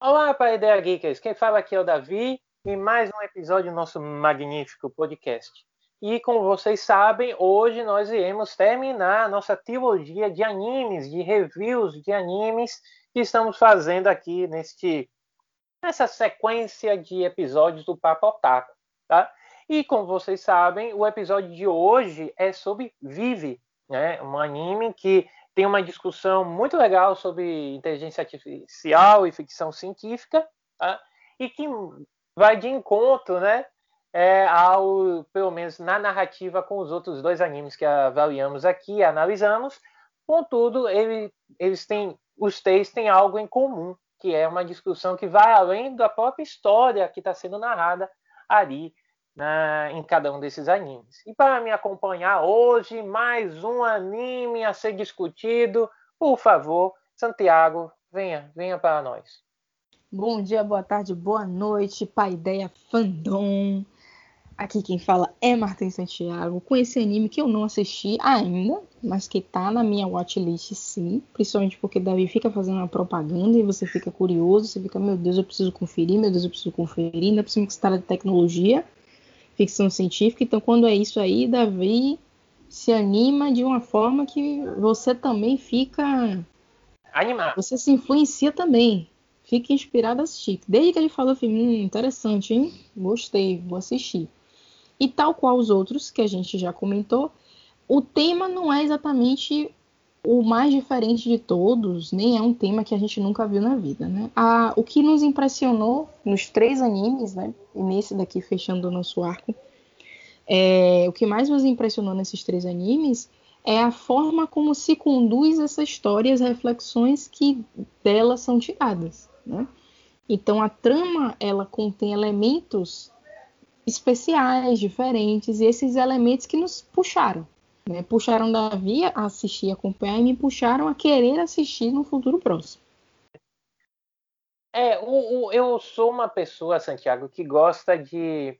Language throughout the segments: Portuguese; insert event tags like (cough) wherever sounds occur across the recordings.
Olá, para Ideia Geekers. Quem fala aqui é o Davi e mais um episódio do nosso magnífico podcast. E como vocês sabem, hoje nós iremos terminar a nossa trilogia de animes, de reviews de animes que estamos fazendo aqui neste nessa sequência de episódios do Papo Otaku, tá? E como vocês sabem, o episódio de hoje é sobre Vive, né? Um anime que tem uma discussão muito legal sobre inteligência artificial e ficção científica, tá? e que vai de encontro, né, é, ao pelo menos na narrativa com os outros dois animes que avaliamos aqui, analisamos. Contudo, ele, eles têm, os três têm algo em comum, que é uma discussão que vai além da própria história que está sendo narrada ali na, em cada um desses animes. E para me acompanhar hoje, mais um anime a ser discutido, por favor, Santiago, venha, venha para nós. Bom dia, boa tarde, boa noite, Paideia Fandom. Aqui quem fala é Martin Santiago, com esse anime que eu não assisti ainda, mas que tá na minha watchlist sim, principalmente porque Davi fica fazendo uma propaganda e você fica curioso, você fica, meu Deus, eu preciso conferir, meu Deus, eu preciso conferir, ainda por cima que você tá de tecnologia ficção científica. Então, quando é isso aí, Davi se anima de uma forma que você também fica. Animado. Você se influencia também. Fica inspirado a assistir. Desde que ele falou, falei, hum, interessante, hein? Gostei, vou assistir. E tal qual os outros que a gente já comentou, o tema não é exatamente o mais diferente de todos, nem é um tema que a gente nunca viu na vida, né? A, o que nos impressionou nos três animes, né? E nesse daqui fechando o nosso arco, é, o que mais nos impressionou nesses três animes é a forma como se conduz essa história, as reflexões que delas são tiradas, né? Então a trama ela contém elementos especiais, diferentes, e esses elementos que nos puxaram, né? Puxaram Davi a assistir, acompanhar e me puxaram a querer assistir no futuro próximo. É, o, o, eu sou uma pessoa, Santiago, que gosta de,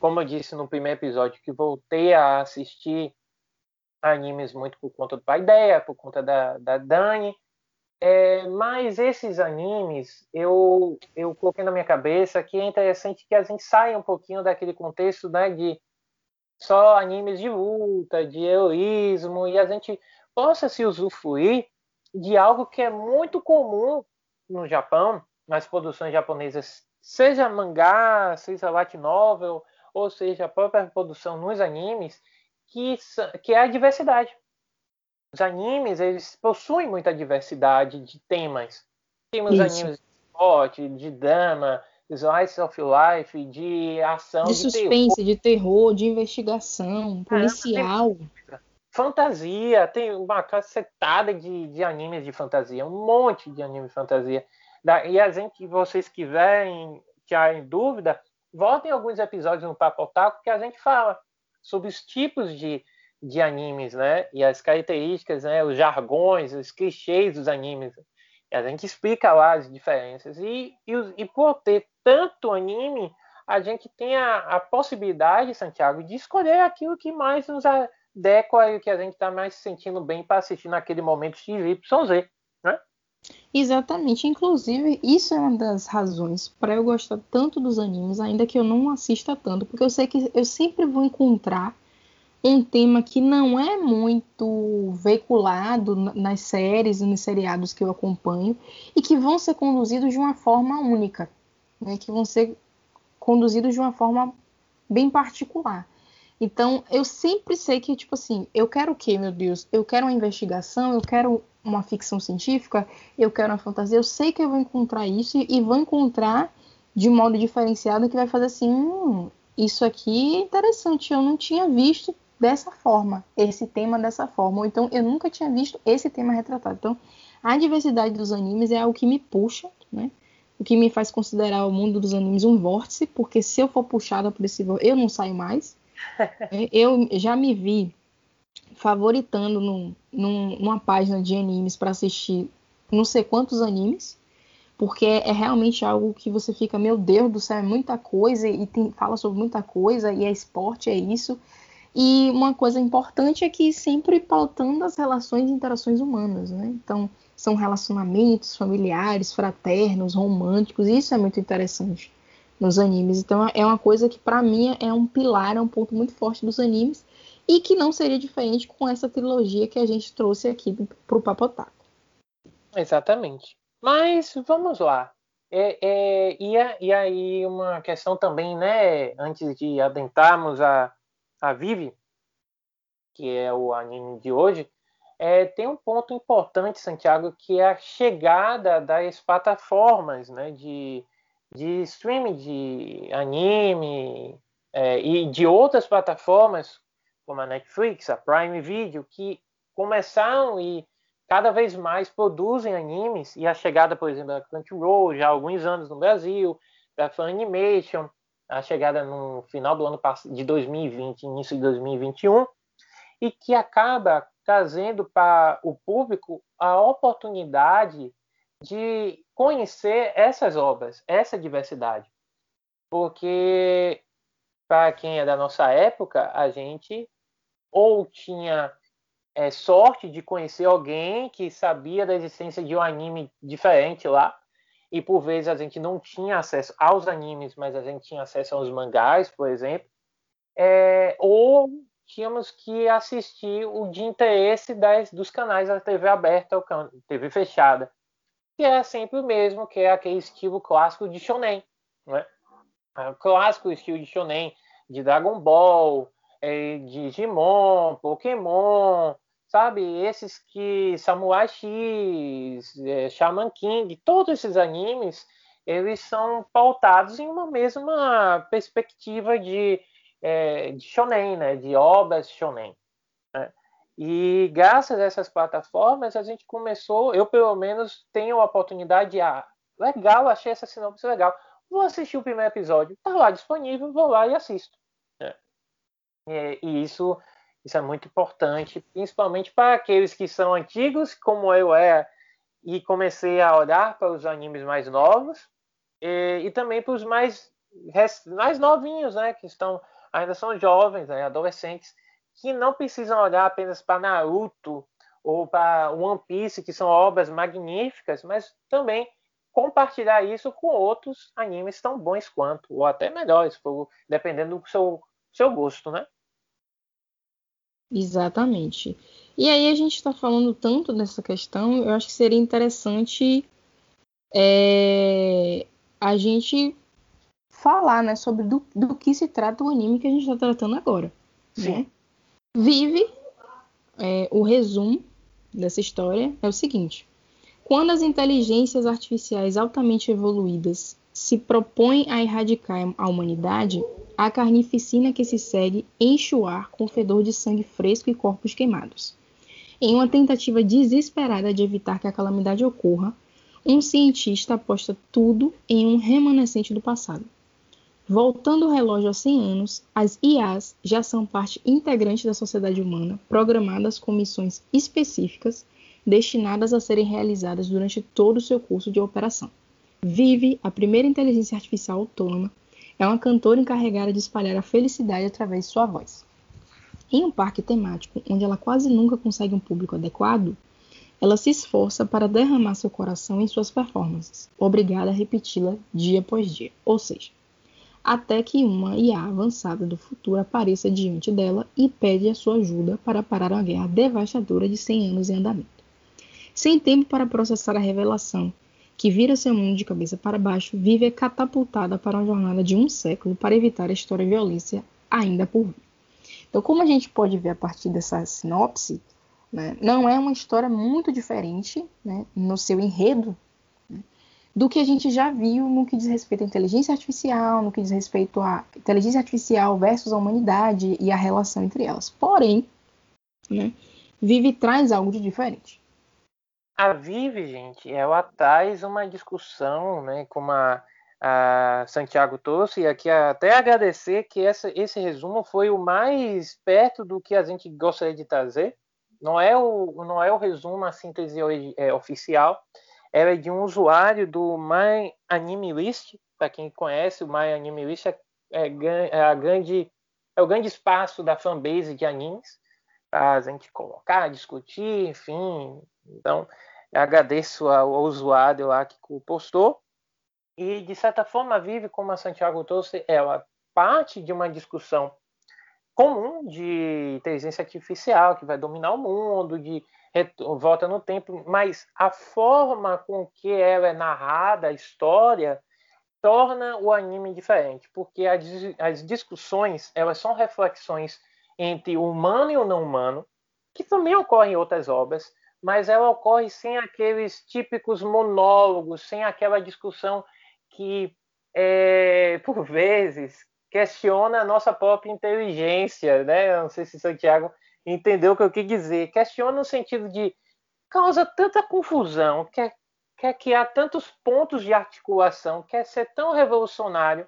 como eu disse no primeiro episódio, que voltei a assistir animes muito por conta do pai ideia, por conta da, da Dani. É, mas esses animes, eu, eu coloquei na minha cabeça que é interessante que a gente saia um pouquinho daquele contexto né, de só animes de luta, de heroísmo, e a gente possa se usufruir de algo que é muito comum no Japão, nas produções japonesas, seja mangá, seja light novel, ou seja a própria produção nos animes, que, que é a diversidade. Os animes, eles possuem muita diversidade de temas. Temos Isso. animes de esporte, de drama, slice of life, de ação, de, de suspense, terror. de terror, de investigação, policial. fantasia, tem uma cacetada de, de animes de fantasia, um monte de animes de fantasia. E a gente, vocês quiserem tirar dúvida, voltem alguns episódios no Papo Otaku que a gente fala sobre os tipos de, de animes, né? E as características, né? Os jargões, os clichês dos animes. A gente explica lá as diferenças. E, e, e por ter tanto anime, a gente tem a, a, possibilidade, Santiago, de escolher aquilo que mais nos adequa e o que a gente está mais se sentindo bem para assistir naquele momento XYZ, né? Exatamente. Inclusive, isso é uma das razões para eu gostar tanto dos animes, ainda que eu não assista tanto, porque eu sei que eu sempre vou encontrar um tema que não é muito veiculado nas séries e nos seriados que eu acompanho e que vão ser conduzidos de uma forma única, né? que vão ser conduzidos de uma forma bem particular. Então, eu sempre sei que, tipo assim, eu quero o quê, meu Deus? Eu quero uma investigação, eu quero uma ficção científica, eu quero uma fantasia. Eu sei que eu vou encontrar isso e vou encontrar de modo diferenciado que vai fazer assim, hum, isso aqui é interessante, eu não tinha visto dessa forma, esse tema dessa forma. Ou então eu nunca tinha visto esse tema retratado. Então, a diversidade dos animes é algo que me puxa, né? O que me faz considerar o mundo dos animes um vórtice, porque se eu for puxada por esse vórtice, eu não saio mais. (laughs) eu já me vi favoritando num, num, numa página de animes para assistir não sei quantos animes, porque é realmente algo que você fica, meu Deus do céu, é muita coisa e tem, fala sobre muita coisa e é esporte, é isso. E uma coisa importante é que sempre pautando as relações e interações humanas, né? Então, são relacionamentos familiares, fraternos, românticos, e isso é muito interessante nos animes. Então, é uma coisa que para mim é um pilar, é um ponto muito forte dos animes e que não seria diferente com essa trilogia que a gente trouxe aqui para o Papotaco. Exatamente. Mas vamos lá. É, é, e, a, e, aí uma questão também, né? Antes de adentrarmos a, a Vive, que é o anime de hoje, é, tem um ponto importante, Santiago, que é a chegada das plataformas né, de, de streaming de anime é, e de outras plataformas, como a Netflix, a Prime Video, que começaram e cada vez mais produzem animes, e a chegada, por exemplo, da Crunchyroll, já há alguns anos no Brasil, da Funimation, a chegada no final do ano de 2020, início de 2021, e que acaba trazendo para o público a oportunidade de conhecer essas obras, essa diversidade. Porque, para quem é da nossa época, a gente ou tinha é, sorte de conhecer alguém que sabia da existência de um anime diferente lá, e por vezes a gente não tinha acesso aos animes, mas a gente tinha acesso aos mangás, por exemplo, é, ou tínhamos que assistir o de interesse das, dos canais da TV aberta ou TV fechada, que é sempre o mesmo, que é aquele estilo clássico de shonen, né? O clássico estilo de shonen de Dragon Ball, é, Digimon, Pokémon, sabe? Esses que Samurai X, é, Shaman King, todos esses animes, eles são pautados em uma mesma perspectiva de, é, de shonen, né? De obras shonen. Né? E graças a essas plataformas a gente começou, eu pelo menos tenho a oportunidade de, ah, legal, achei essa sinopse legal, vou assistir o primeiro episódio, tá lá disponível, vou lá e assisto. É, e isso, isso é muito importante, principalmente para aqueles que são antigos, como eu era, e comecei a olhar para os animes mais novos, e, e também para os mais, mais novinhos, né, que estão ainda são jovens, né, adolescentes, que não precisam olhar apenas para Naruto ou para One Piece, que são obras magníficas, mas também compartilhar isso com outros animes tão bons quanto, ou até melhores, dependendo do seu, seu gosto, né? Exatamente. E aí a gente está falando tanto dessa questão, eu acho que seria interessante é, a gente falar né, sobre do, do, que se trata o anime que a gente está tratando agora. Né? Vive, é, o resumo dessa história é o seguinte: quando as inteligências artificiais altamente evoluídas se propõem a erradicar a humanidade, a carnificina que se segue enche o ar com fedor de sangue fresco e corpos queimados. Em uma tentativa desesperada de evitar que a calamidade ocorra, um cientista aposta tudo em um remanescente do passado. Voltando o relógio a 100 anos, as IAs já são parte integrante da sociedade humana, programadas com missões específicas destinadas a serem realizadas durante todo o seu curso de operação. Vive, a primeira inteligência artificial autônoma, é uma cantora encarregada de espalhar a felicidade através de sua voz. Em um parque temático, onde ela quase nunca consegue um público adequado, ela se esforça para derramar seu coração em suas performances, obrigada a repeti-la dia após dia, ou seja, até que uma IA avançada do futuro apareça diante dela e pede a sua ajuda para parar uma guerra devastadora de 100 anos em andamento. Sem tempo para processar a revelação, que vira seu mundo de cabeça para baixo, vive catapultada para uma jornada de um século para evitar a história e violência ainda por vir. Então, como a gente pode ver a partir dessa sinopse, né, não é uma história muito diferente né, no seu enredo né, do que a gente já viu no que diz respeito à inteligência artificial, no que diz respeito à inteligência artificial versus a humanidade e a relação entre elas. Porém, né, Vive traz algo de diferente. A Vive, gente, ela traz uma discussão, né, como a, a Santiago trouxe, e aqui até agradecer que essa, esse resumo foi o mais perto do que a gente gostaria de trazer. Não é o, não é o resumo, a síntese é, oficial, ela é de um usuário do My Anime List. Para quem conhece, o My Anime List é, é, é, a grande, é o grande espaço da fanbase de animes para a gente colocar, discutir, enfim. Então, agradeço ao, usuário lá que postou. E, de certa forma, vive, como a Santiago trouxe, ela parte de uma discussão comum de inteligência artificial que vai dominar o mundo, de volta no tempo, mas a forma com que ela é narrada, a história, torna o anime diferente, porque as, as discussões elas são reflexões entre o humano e o não humano, que também ocorrem em outras obras, mas ela ocorre sem aqueles típicos monólogos, sem aquela discussão que, é, por (laughs) vezes, questiona a nossa própria inteligência, né? Não sei se Santiago entendeu o que eu quis dizer. Questiona no sentido de causa tanta confusão, quer, quer criar tantos pontos de articulação, quer ser tão revolucionário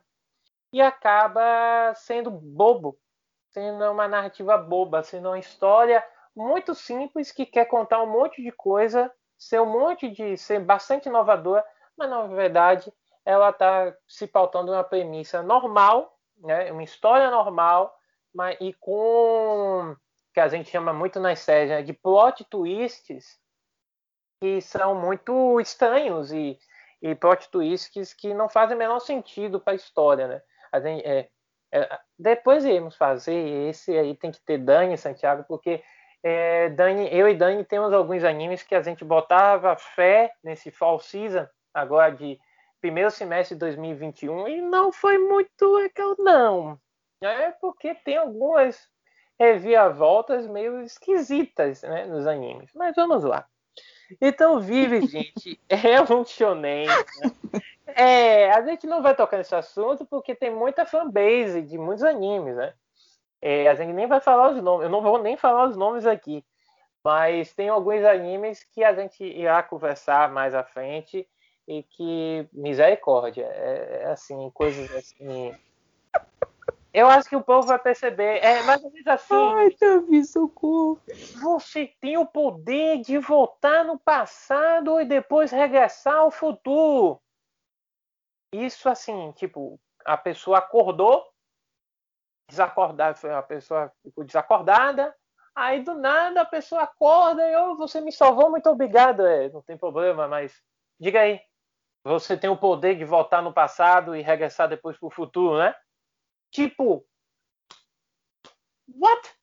e acaba sendo bobo, sendo uma narrativa boba, sendo uma história muito simples que quer contar um monte de coisa, ser um monte de ser bastante inovadora, mas na verdade ela está se pautando uma premissa normal, né, uma história normal, mas e com que a gente chama muito nas séries né, de plot twists que são muito estranhos e, e plot twists que não fazem o menor sentido para a história, né? A gente, é, é, depois iremos fazer esse aí tem que ter Dani Santiago porque é, Dani, eu e Dani temos alguns animes que a gente botava fé nesse fall season agora de primeiro semestre de 2021 e não foi muito legal não. É porque tem algumas reviravoltas meio esquisitas né, nos animes. Mas vamos lá. Então, Vive, (laughs) gente, é um shonen. Né? (laughs) É, a gente não vai tocar nesse assunto porque tem muita fanbase de muitos animes, né? É, a gente nem vai falar os nomes, eu não vou nem falar os nomes aqui, mas tem alguns animes que a gente irá conversar mais à frente e que misericórdia, é, é assim, coisas assim eu acho que o povo vai perceber. É mais ou menos assim. Ai, Davi, socorro. Você tem o poder de voltar no passado e depois regressar ao futuro. Isso assim, tipo, a pessoa acordou, desacordada, a pessoa ficou desacordada, aí do nada a pessoa acorda e oh, você me salvou, muito obrigado. É, não tem problema, mas diga aí. Você tem o poder de voltar no passado e regressar depois para o futuro, né? Tipo, what?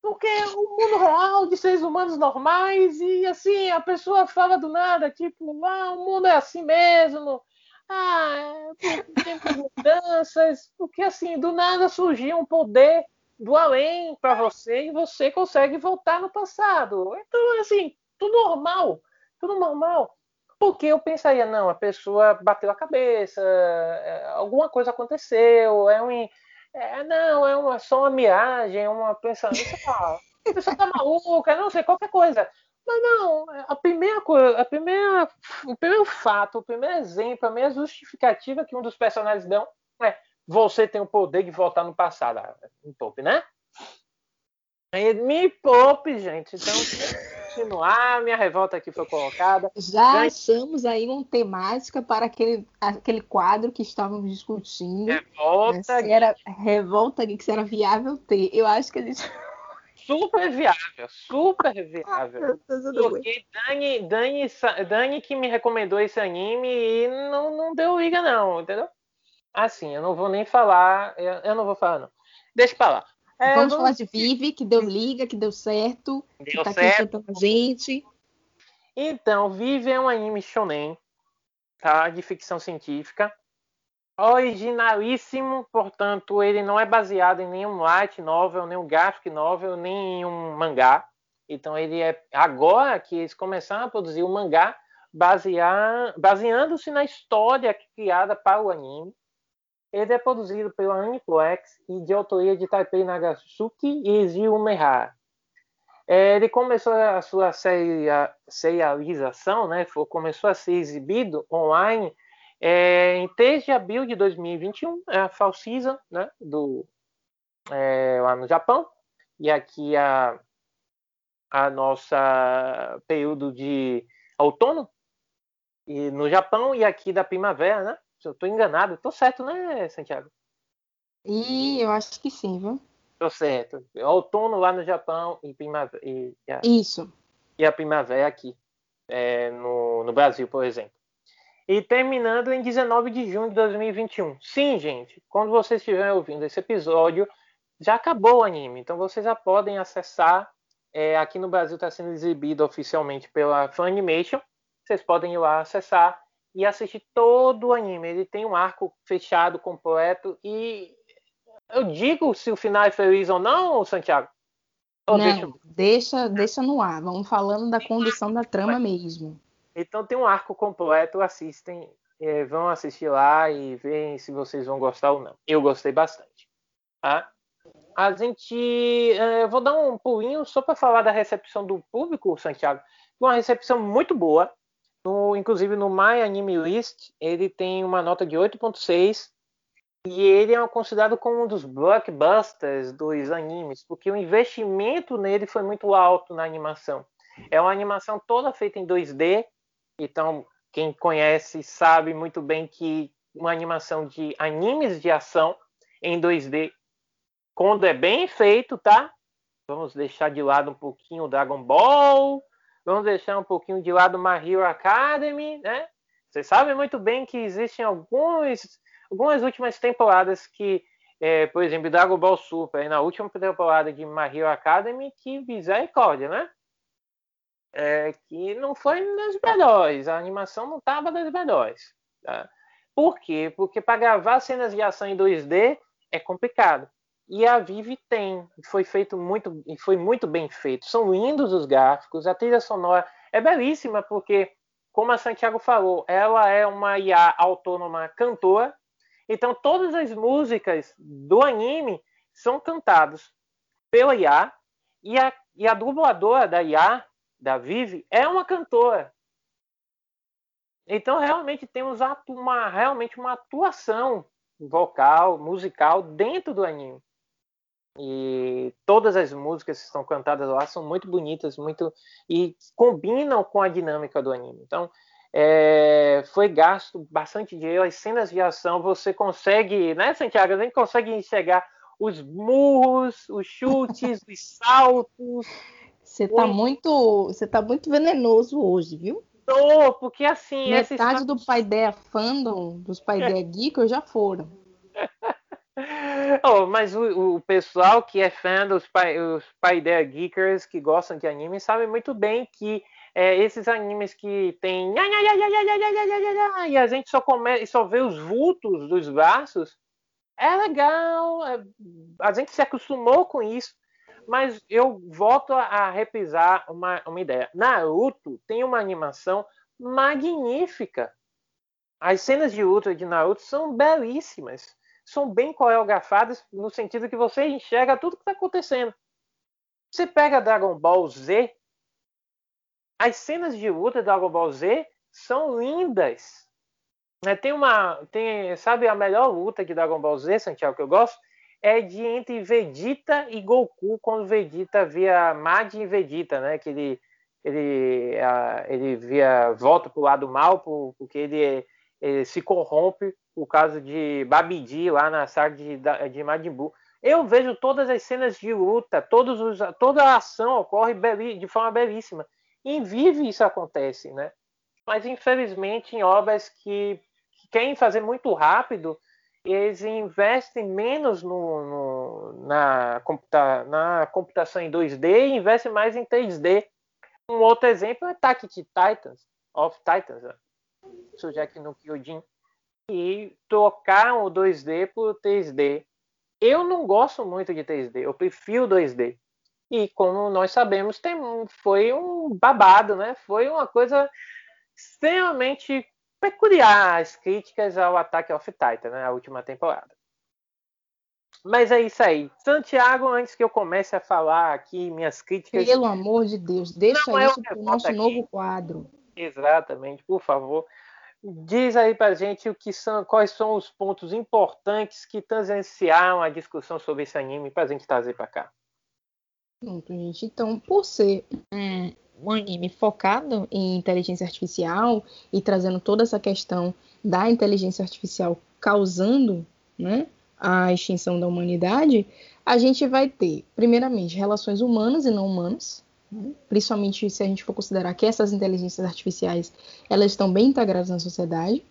Porque o mundo real de seres humanos normais e assim, a pessoa fala do nada, tipo, ah, o mundo é assim mesmo. Ah, tem mudanças, porque assim, do nada surgiu um poder do além para você e você consegue voltar no passado. Então, assim, tudo normal, tudo normal. Porque eu pensaria, não, a pessoa bateu a cabeça, é, alguma coisa aconteceu, é um, é, não, é uma, só uma miragem, é uma pensamento, a pessoa tá maluca, não sei, qualquer coisa. Mas não, a primeira coisa, a primeira, o primeiro fato, o primeiro exemplo, a primeira justificativa que um dos personagens dão é você tem o poder de voltar no passado. Ah, me poupe, né? Me poupe, gente. Então, continuar, minha revolta aqui foi colocada. Já achamos aí uma temática para aquele, aquele quadro que estávamos discutindo. Revolta. Se era revolta que se era viável ter. Eu acho que a gente. Super viável, super viável. Porque Dani, Dani, Dani que me recomendou esse anime e não, não deu liga, não, entendeu? Assim, eu não vou nem falar, eu, eu não vou falar, não. Deixa pra lá. É, vamos, falar de Vive, que deu liga, que deu certo, deu que tá certo. aqui a gente. Então, Vive é um anime shonen, tá? De ficção científica. Originalíssimo, portanto, ele não é baseado em nenhum light novel, nenhum graphic novel, nem em um mangá. Então, ele é agora que eles começaram a produzir o um mangá baseando-se na história criada para o anime. Ele é produzido pela Aniplex e de autoria de Taipei Nagatsuki e Zio. É, ele começou a sua serialização, né, começou a ser exibido online é, em 3 de abril de 2021, é a Fall Season, né, do, é, lá no Japão, e aqui a, a nossa período de outono, e no Japão e aqui da primavera, né? Se eu tô enganado, tô certo, né, Santiago? E eu acho que sim, viu? Tô certo. Outono lá no Japão e primavera. E, a, Isso. E a primavera aqui, é, no, no Brasil, por exemplo. E terminando em 19 de junho de 2021. Sim, gente, quando vocês estiverem ouvindo esse episódio, já acabou o anime. Então vocês já podem acessar. É, aqui no Brasil está sendo exibido oficialmente pela Funimation. Vocês podem ir lá acessar e assistir todo o anime. Ele tem um arco fechado, completo. E eu digo se o final é feliz ou não, Santiago? Ou não, deixa... deixa... deixa no ar. Vamos falando da condução da trama mesmo. Então tem um arco completo, assistem, é, vão assistir lá e veem se vocês vão gostar ou não. Eu gostei bastante. Tá? A gente. É, vou dar um pulinho só para falar da recepção do público, Santiago. Uma recepção muito boa. No, inclusive no My Anime List, ele tem uma nota de 8.6 e ele é considerado como um dos blockbusters dos animes, porque o investimento nele foi muito alto na animação. É uma animação toda feita em 2D, então quem conhece sabe muito bem que uma animação de animes de ação em 2D, quando é bem feito, tá? Vamos deixar de lado um pouquinho o Dragon Ball, vamos deixar um pouquinho de lado My Hero Academy, né? Vocês sabem muito bem que existem alguns algumas últimas temporadas que, é, por exemplo, Dragon Ball Super, na última temporada de My Hero Academy, que misericórdia, né? É, que não foi das melhores, a animação não estava das melhores. Tá? Por quê? Porque para gravar cenas de ação em 2D é complicado. E a Vive tem, foi feito muito e foi muito bem feito. São lindos os gráficos, a trilha sonora é belíssima porque, como a Santiago falou, ela é uma IA autônoma cantora então, todas as músicas do anime são cantadas pela IA e a, e a dubladora da IA, da Vivi, é uma cantora. Então, realmente temos uma, realmente uma atuação vocal, musical dentro do anime. E todas as músicas que estão cantadas lá são muito bonitas, muito e combinam com a dinâmica do anime. Então, é, foi gasto bastante dinheiro, as cenas de ação você consegue, né, Santiago? A gente consegue enxergar os murros, os chutes, os saltos. Você tá muito, você tá muito venenoso hoje, viu? Tô, porque assim. Metade do Paideia Fandom, dos Paideia Geek, já foram. oh, mas o, o, pessoal que é fã dos, os Paideia Geekers que gostam de anime sabe muito bem que é, esses animes que tem e a gente só come, só vê os vultos dos braços é legal é, a gente se acostumou com isso mas eu volto a repisar uma, uma ideia Naruto tem uma animação magnífica as cenas de luta de Naruto são belíssimas são bem coreografadas no sentido que você enxerga tudo que está acontecendo você pega Dragon Ball Z as cenas de luta do Dragon Ball Z são lindas. Né, tem uma. Tem, sabe a melhor luta de Dragon Ball Z, Santiago, que eu gosto? É de entre Vegeta e Goku, quando Vegeta via Majin Vegeta, né? Que ele, ele, ele via volta pro lado mal, porque ele, ele se corrompe por causa de Babidi lá na saga de, de Majin Buu. Eu vejo todas as cenas de luta, todos os, toda a ação ocorre de forma belíssima. Em Vive isso acontece, né? Mas infelizmente em obras que, que querem fazer muito rápido, eles investem menos no, no, na, computa, na computação em 2D e investem mais em 3D. Um outro exemplo é Attack de Titans, of Titans, né? Sujek no Kyojin, e trocar o 2D por 3D. Eu não gosto muito de 3D, eu prefiro 2D. E como nós sabemos, tem, foi um babado, né? Foi uma coisa extremamente peculiar as críticas ao Attack of Titan, né? A última temporada. Mas é isso aí. Santiago, antes que eu comece a falar aqui minhas críticas. Pelo amor de Deus, deixa Não, isso para o nosso aqui. novo quadro. Exatamente, por favor. Diz aí para gente o que são, quais são os pontos importantes que tangenciaram a discussão sobre esse anime para a gente trazer para cá. Pronto, gente. Então, por ser um um anime focado em inteligência artificial e trazendo toda essa questão da inteligência artificial causando né, a extinção da humanidade, a gente vai ter, primeiramente, relações humanas e não humanas, né, principalmente se a gente for considerar que essas inteligências artificiais elas estão bem integradas na sociedade.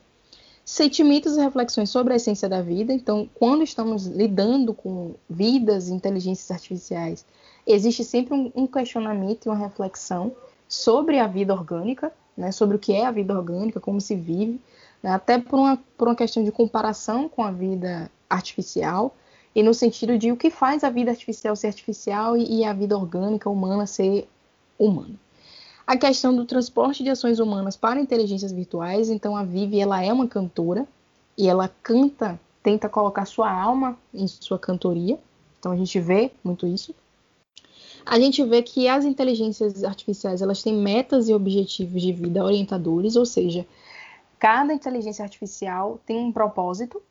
Sentimentos e reflexões sobre a essência da vida. Então, quando estamos lidando com vidas e inteligências artificiais, existe sempre um, questionamento e uma reflexão sobre a vida orgânica, né, sobre o que é a vida orgânica, como se vive, né, até por uma, por uma questão de comparação com a vida artificial, e no sentido de o que faz a vida artificial ser artificial e, e a vida orgânica humana ser humana. A questão do transporte de ações humanas para inteligências virtuais, então a Vivi ela é uma cantora e ela canta, tenta colocar sua alma em sua cantoria. Então a gente vê muito isso a gente vê que as inteligências artificiais elas têm metas e objetivos de vida orientadores, ou seja, cada inteligência artificial tem um propósito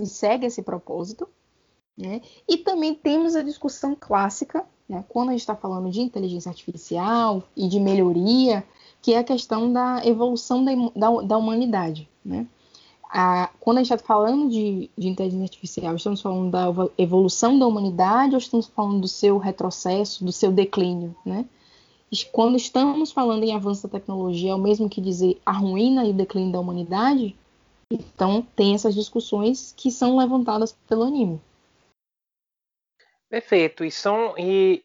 e segue esse propósito. Né? E também temos a discussão clássica, né? quando a gente está falando de inteligência artificial e de melhoria, que é a questão da evolução da, da, da humanidade. Né? A, quando a gente está falando de, de, inteligência artificial, estamos falando da evolução da humanidade ou estamos falando do seu retrocesso, do seu declínio, né? Quando estamos falando em avanço da tecnologia, é o mesmo que dizer a ruína e o declínio da humanidade? Então, tem essas discussões que são levantadas pelo anime. Perfeito. E são e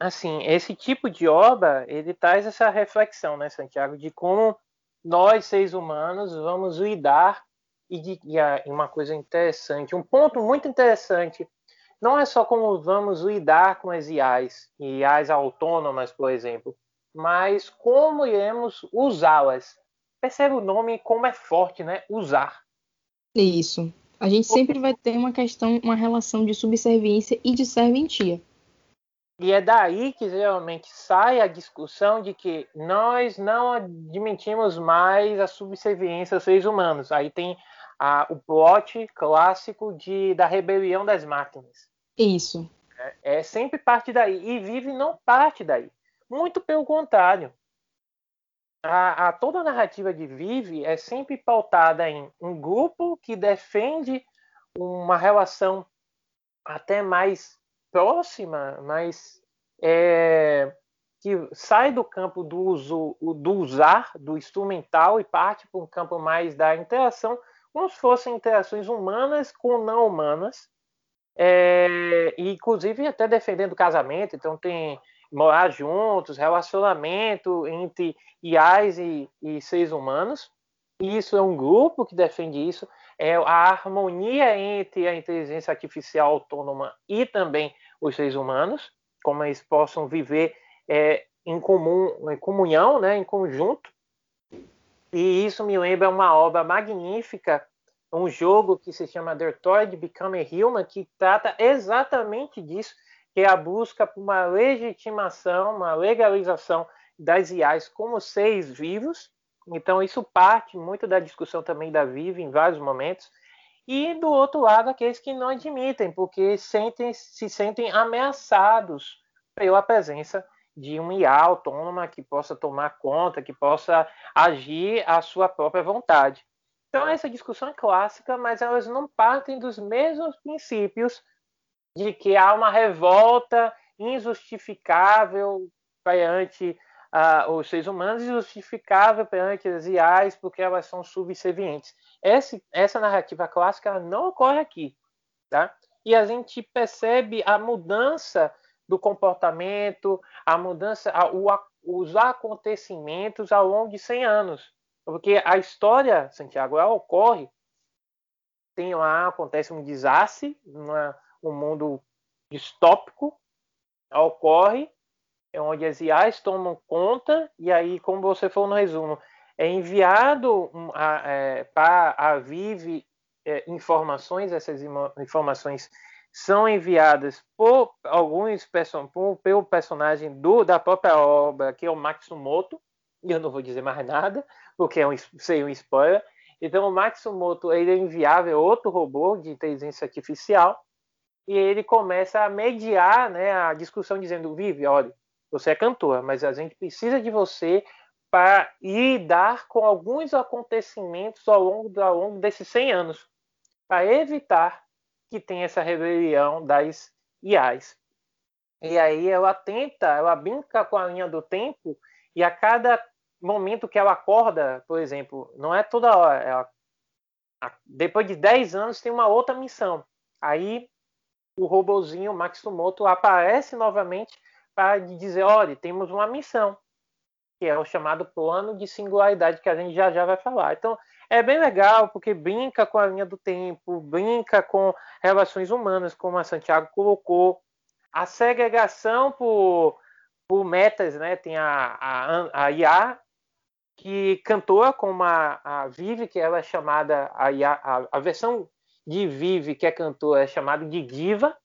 assim, esse tipo de obra, ele traz essa reflexão, né, Santiago, de como nós, seres humanos, vamos lidar e, de, e uma coisa interessante, um ponto muito interessante, não é só como vamos lidar com as IAs, IAs autônomas, por exemplo, mas como iremos usá-las. Percebe o nome como é forte, né? Usar. Isso. A gente sempre vai ter uma questão, uma relação de subserviência e de serventia. E é daí que geralmente sai a discussão de que nós não admitimos mais a subserviência aos seres humanos. Aí tem a, o plot clássico de, da rebelião das máquinas. Isso. É, é sempre parte daí. E Vive não parte daí. Muito pelo contrário. A, a, toda a narrativa de Vive é sempre pautada em um grupo que defende uma relação até mais próxima, mas é, que sai do campo do uso, do usar, do instrumental e parte para um campo mais da interação como se fossem interações humanas com não humanas, é, e inclusive até defendendo casamento, então tem morar juntos, relacionamento entre IAs e, e seres humanos. Isso é um grupo que defende isso, é a harmonia entre a inteligência artificial autônoma e também os seres humanos, como eles possam viver é, em comum, em comunhão, né, em conjunto. E isso me lembra uma obra magnífica, um jogo que se chama Detroit Become a Human, que trata exatamente disso, que é a busca por uma legitimação, uma legalização das IAs como seres vivos. Então, isso parte muito da discussão também da Vive em vários momentos. E, do outro lado, aqueles que não admitem, porque sentem, se sentem ameaçados pela presença de uma IA autônoma que possa tomar conta, que possa agir à sua própria vontade. Então, essa discussão é clássica, mas elas não partem dos mesmos princípios de que há uma revolta injustificável perante os seres humanos e justificável perante as IAs porque elas são subservientes. Essa, essa narrativa clássica não ocorre aqui. Tá? E a gente percebe a mudança do comportamento, a mudança, a, o, os acontecimentos ao longo de 100 anos. Porque a história, Santiago, ela ocorre, tem lá, acontece um desastre, uma, um mundo distópico, ocorre, é onde as IAs tomam conta, e aí, como você falou no resumo, é enviado é, para a Vive é, informações, essas informações são enviadas por alguns por, pelo personagem do, da própria obra, que é o Matsumoto, e eu não vou dizer mais nada, porque é um, seria um spoiler. Então o Matsumoto ele é enviável outro robô de inteligência artificial e ele começa a mediar né, a discussão dizendo, Vive, olha, você é cantor, mas a gente precisa de você para lidar com alguns acontecimentos ao longo, ao longo desses 100 anos, para evitar que tenha essa rebelião das IAs. E aí ela tenta, ela brinca com a linha do tempo e a cada momento que ela acorda, por exemplo, não é toda hora, ela, depois de 10 anos tem uma outra missão. Aí o robozinho Matsumoto aparece novamente para dizer, olha, temos uma missão, que é o chamado plano de singularidade que a gente já já vai falar. Então, é bem legal porque brinca com a linha do tempo, brinca com relações humanas, como a Santiago colocou, a segregação por, por metas, né? Tem a, a, a IA, que cantou como a, a Vive, que ela é chamada, a, a, a versão de Vive, que é cantora, é chamada de Diva,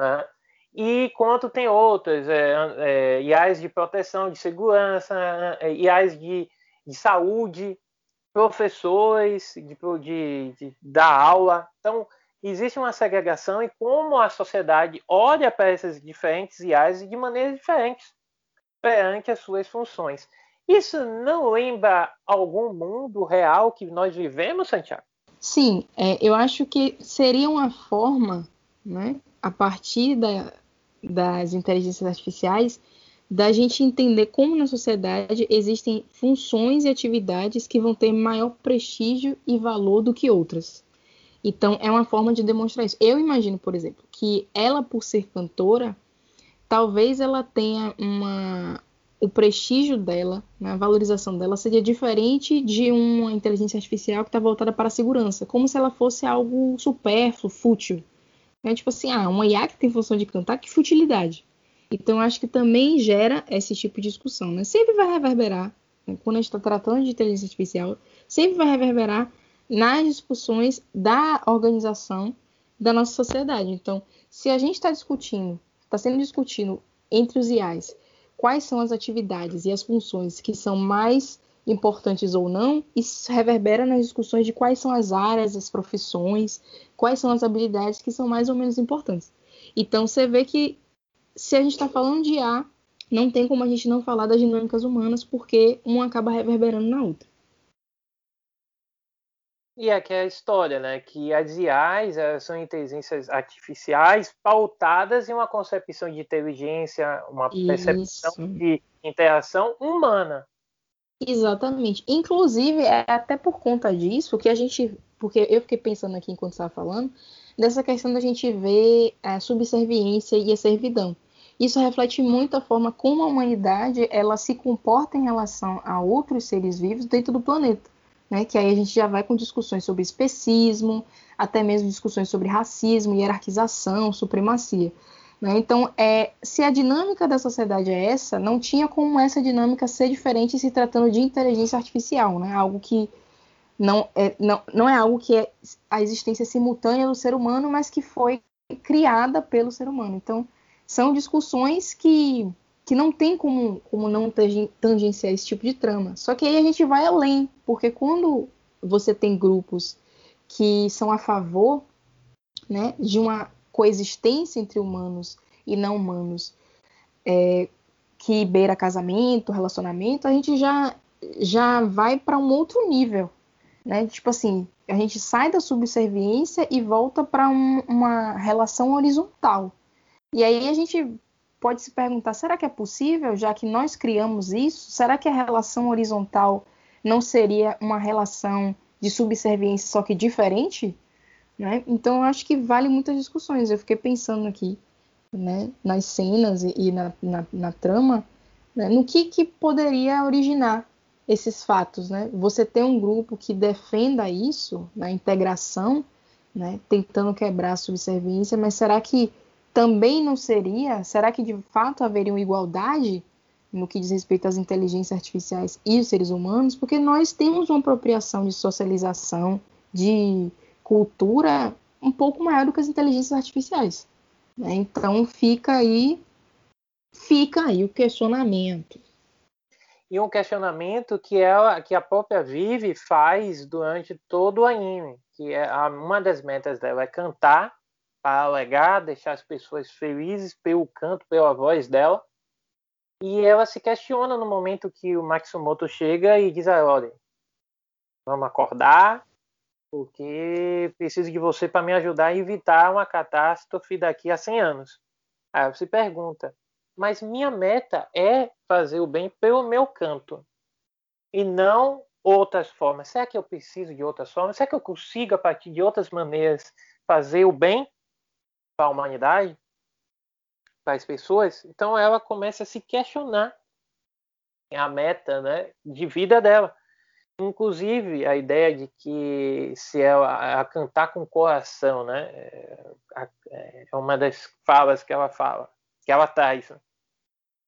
né? E quanto tem outras, é, é, IAs de proteção, de segurança, é, IAs de, de saúde, professores de, de, de, da aula. Então, existe uma segregação e como a sociedade olha para essas diferentes IAs de maneiras diferentes perante as suas funções. Isso não lembra algum mundo real que nós vivemos, Santiago? Sim, é, eu acho que seria uma forma, né, a partir da, das inteligências artificiais, da gente entender como na sociedade existem funções e atividades que vão ter maior prestígio e valor do que outras. Então, é uma forma de demonstrar isso. Eu imagino, por exemplo, que ela, por ser cantora, talvez ela tenha uma. O prestígio dela, né, a valorização dela, seria diferente de uma inteligência artificial que está voltada para a segurança, como se ela fosse algo supérfluo, fútil. É tipo assim, ah, uma IA que tem função de cantar, que futilidade. Então, acho que também gera esse tipo de discussão, né? Sempre vai reverberar, né, quando a gente está tratando de inteligência artificial, sempre vai reverberar nas discussões da organização da nossa sociedade. Então, se a gente está discutindo, está sendo discutido entre os IAs quais são as atividades e as funções que são mais importantes ou não, isso reverbera nas discussões de quais são as áreas, as profissões, quais são as habilidades que são mais ou menos importantes. Então, você vê que se a gente está falando de IA, não tem como a gente não falar das dinâmicas humanas, porque uma acaba reverberando na outra. E aqui é a história, né? Que as IAs são inteligências artificiais pautadas em uma concepção de inteligência, uma Isso. percepção de interação humana. Exatamente. Inclusive, é até por conta disso que a gente. Porque eu fiquei pensando aqui enquanto estava falando, dessa questão da gente ver a subserviência e a servidão. Isso reflete muito a forma como a humanidade ela se comporta em relação a outros seres vivos dentro do planeta. Né? Que aí a gente já vai com discussões sobre especismo, até mesmo discussões sobre racismo, hierarquização, supremacia. Né? Então, é, se a dinâmica da sociedade é essa, não tinha como essa dinâmica ser diferente se tratando de inteligência artificial, né? algo que não é, não, não é algo que é a existência simultânea do ser humano, mas que foi criada pelo ser humano. Então, são discussões que, que não tem como, como não tangenciar esse tipo de trama. Só que aí a gente vai além, porque quando você tem grupos que são a favor né, de uma coexistência entre humanos e não humanos é, que beira casamento, relacionamento, a gente já, já vai para um outro nível. Né? Tipo assim, a gente sai da subserviência e volta para um, uma relação horizontal. E aí a gente pode se perguntar: será que é possível, já que nós criamos isso? Será que a relação horizontal não seria uma relação de subserviência, só que diferente? Né? Então, acho que vale muitas discussões. Eu fiquei pensando aqui né, nas cenas e, e na, na, na, trama, né, no que, que poderia originar esses fatos. Né? Você ter um grupo que defenda isso, na integração, né, tentando quebrar a subserviência, mas será que também não seria? Será que de fato haveria uma igualdade no que diz respeito às inteligências artificiais e os seres humanos? Porque nós temos uma apropriação de socialização, de cultura um pouco maior do que as inteligências artificiais. Né? Então fica aí, fica aí o questionamento. E um questionamento que ela, que a própria Vivi faz durante todo o anime, que é uma das metas dela é cantar para alegar, deixar as pessoas felizes pelo canto, pela voz dela. E ela se questiona no momento que o Matsumoto chega e diz: ah, olha, vamos acordar, porque preciso de você para me ajudar a evitar uma catástrofe daqui a 100 anos. Aí você pergunta: mas minha meta é fazer o bem pelo meu canto e não outras formas. Será que eu preciso de outras formas? Será que eu consigo, a partir de outras maneiras, fazer o bem para a humanidade, para as pessoas? Então ela começa a se questionar a meta né, de vida dela. Inclusive, a ideia de que se ela a cantar com o coração, né, é, é uma das falas que ela fala, que ela traz. Né?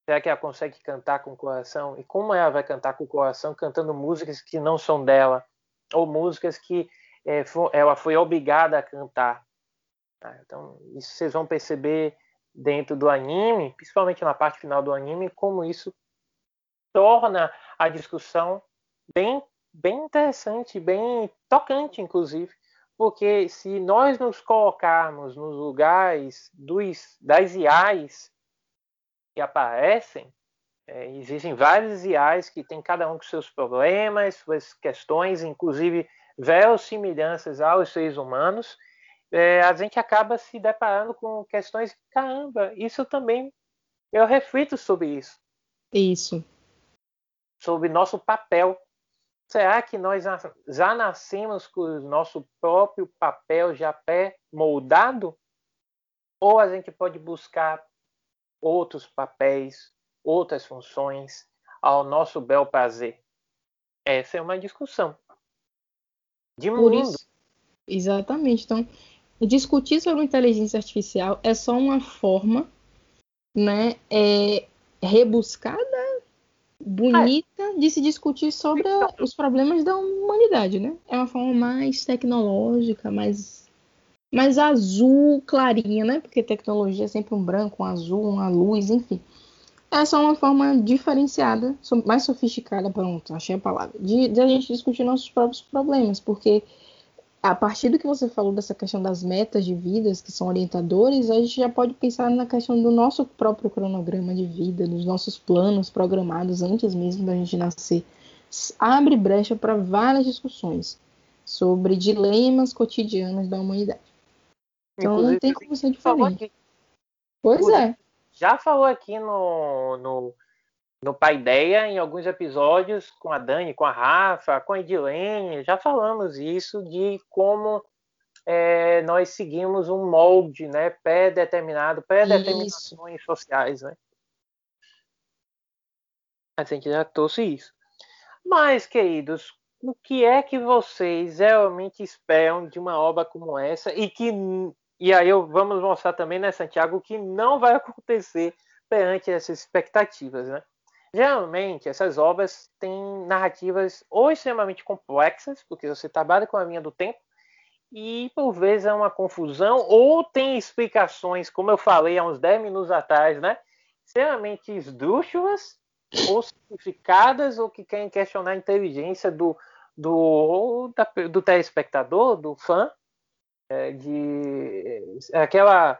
Será que ela consegue cantar com o coração? E como ela vai cantar com o coração cantando músicas que não são dela? Ou músicas que é, ela foi obrigada a cantar? Ah, então, isso vocês vão perceber dentro do anime, principalmente na parte final do anime, como isso torna a discussão bem, bem interessante, bem tocante, inclusive. Porque se nós nos colocarmos nos lugares dos, das IAs que aparecem, é, existem vários IAs que têm cada um com seus problemas, suas questões, inclusive verossimilhanças aos seres humanos, é, a gente acaba se deparando com questões caramba, isso também eu reflito sobre isso. Isso. Sobre nosso papel. Será que nós já nascemos com o nosso próprio papel já pré-moldado? Ou a gente pode buscar outros papéis, outras funções ao nosso bel prazer? Essa é uma discussão. De Murindo. Exatamente. Então, discutir sobre inteligência artificial é só uma forma, né, é, rebuscada, bonita de se discutir sobre a, os problemas da humanidade, né? É uma forma mais tecnológica, mais mais azul clarinha, né? Porque tecnologia é sempre um branco, um azul, uma luz, enfim. É uma forma diferenciada, mais sofisticada, pronto, achei a palavra, de, de a gente discutir nossos próprios problemas, porque a partir do que você falou dessa questão das metas de vidas que são orientadores, a gente já pode pensar na questão do nosso próprio cronograma de vida, dos nossos planos programados antes mesmo da gente nascer. Abre brecha para várias discussões sobre dilemas cotidianos da humanidade. Então Inclusive, não tem como ser diferente. Pois é. Já falou aqui no, no, no Paideia, em alguns episódios, com a Dani, com a Rafa, com a Edilene, já falamos isso de como é, nós seguimos um molde né, pré-determinado, pré-determinações sociais. Né? A gente já trouxe isso. Mas, queridos, o que é que vocês realmente esperam de uma obra como essa e que e aí eu, vamos mostrar também, né, Santiago, que não vai (laughs) acontecer perante essas expectativas, né? Geralmente, essas obras têm narrativas ou extremamente complexas, porque você trabalha com a linha do tempo, e por vezes é uma confusão, ou tem explicações, como eu falei há uns 10 minutos atrás, né? Extremamente esdrúxulas, ou simplificadas, ou que querem questionar a inteligência do, do, do telespectador, do fã, é, de aquela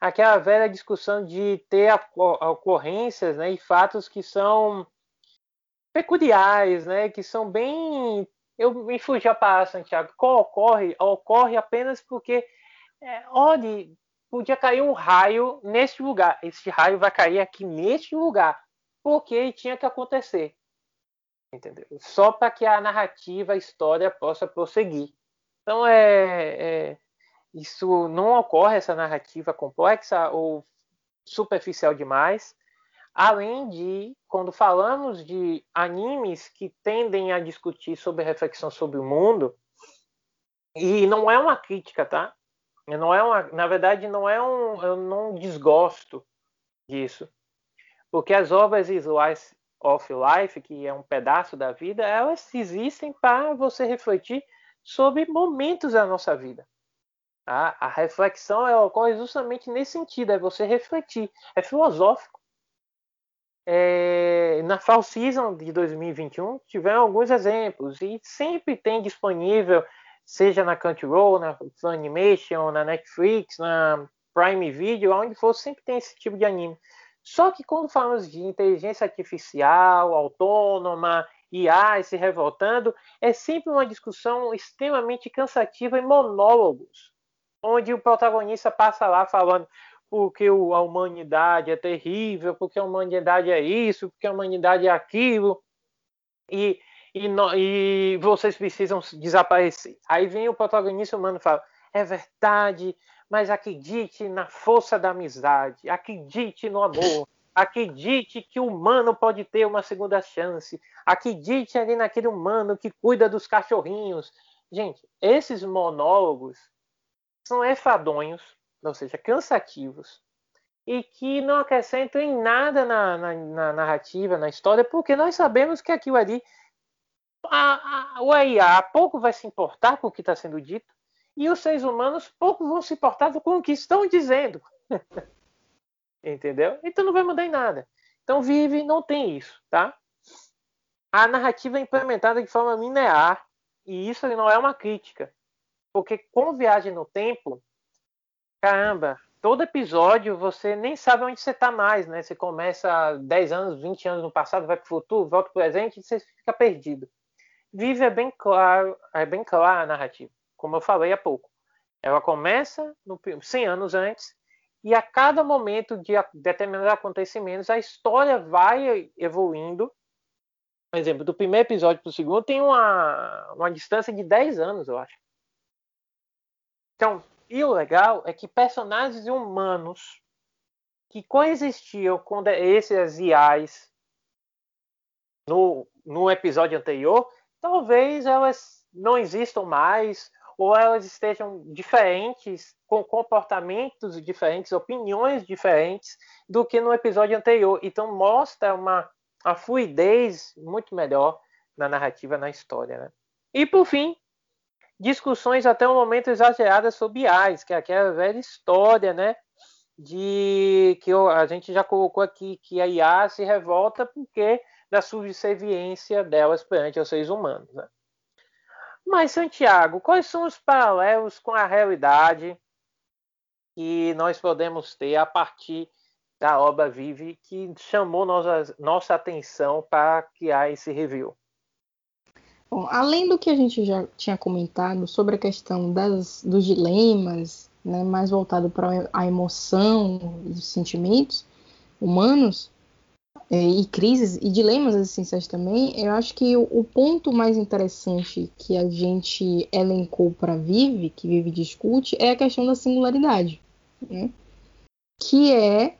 aquela velha discussão de ter ocorrências né, e fatos que são peculiares, né, que são bem. Eu me fugi a palavra, Santiago. Qual ocorre? Ocorre apenas porque, é, olha, podia cair um raio neste lugar. Esse raio vai cair aqui neste lugar. Porque tinha que acontecer. Entendeu? Só para que a narrativa, a história possa prosseguir. Então é, é, isso não ocorre essa narrativa complexa ou superficial demais. Além de, quando falamos de animes que tendem a discutir sobre reflexão sobre o mundo, e não é uma crítica, tá? Não é uma, na verdade, não é um, eu não desgosto disso, porque as obras Slice of Life, que é um pedaço da vida, elas existem para você refletir sobre momentos da nossa vida. A, a reflexão ela ocorre justamente nesse sentido, é você refletir, é filosófico. É, na Fall Season de 2021 tiveram alguns exemplos e sempre tem disponível, seja na Crunchyroll, na Funimation, na Netflix, na Prime Video, onde for, sempre tem esse tipo de anime. Só que quando falamos de inteligência artificial, autônoma, IA se revoltando, é sempre uma discussão extremamente cansativa em monólogos, onde o protagonista passa lá falando porque a humanidade é terrível, porque a humanidade é isso, porque a humanidade é aquilo, e, e, e vocês precisam desaparecer. Aí vem o protagonista humano e fala: é verdade, mas acredite na força da amizade, acredite no amor, acredite que o humano pode ter uma segunda chance, acredite ali naquele humano que cuida dos cachorrinhos. Gente, esses monólogos são enfadonhos, ou seja, cansativos, e que não acrescentam em nada na, na, na narrativa, na história, porque nós sabemos que aquilo ali, a, a, o IA pouco vai se importar com o que está sendo dito, e os seres humanos pouco vão se importar com o que estão dizendo. (laughs) Entendeu? Então não vai mudar em nada. Então Vive não tem isso, tá? A narrativa é implementada de forma linear, e isso não é uma crítica. Porque com viagem no tempo, caramba, todo episódio você nem sabe onde você está mais, né? Você começa 10 anos, 20 anos no passado, vai para o futuro, volta para o presente e você fica perdido. Vive é bem claro, é bem clara a narrativa como eu falei há pouco. Ela começa no, 100 anos antes e a cada momento de determinados acontecimentos a história vai evoluindo. Por exemplo, do primeiro episódio para o segundo tem uma, uma distância de 10 anos, eu acho. Então, e o legal é que personagens humanos que coexistiam com esses IAs no, no episódio anterior, talvez elas não existam mais ou elas estejam diferentes, com comportamentos diferentes, opiniões diferentes do que no episódio anterior. Então mostra uma, uma fluidez muito melhor na narrativa, na história. Né? E por fim, discussões até o momento exageradas sobre IAs, que é aquela velha história, né? De que a gente já colocou aqui que a IA se revolta porque da subserviência delas perante os seres humanos. Né? Mas, Santiago, quais são os paralelos com a realidade que nós podemos ter a partir da obra Vive que chamou nossa, nossa atenção para criar esse review? Bom, além do que a gente já tinha comentado sobre a questão das, dos dilemas, né, mais voltado para a emoção e os sentimentos humanos, é, e crises e dilemas essenciais também, eu acho que o, o ponto mais interessante que a gente elencou para Vive, que Vive discute, é a questão da singularidade, né? que é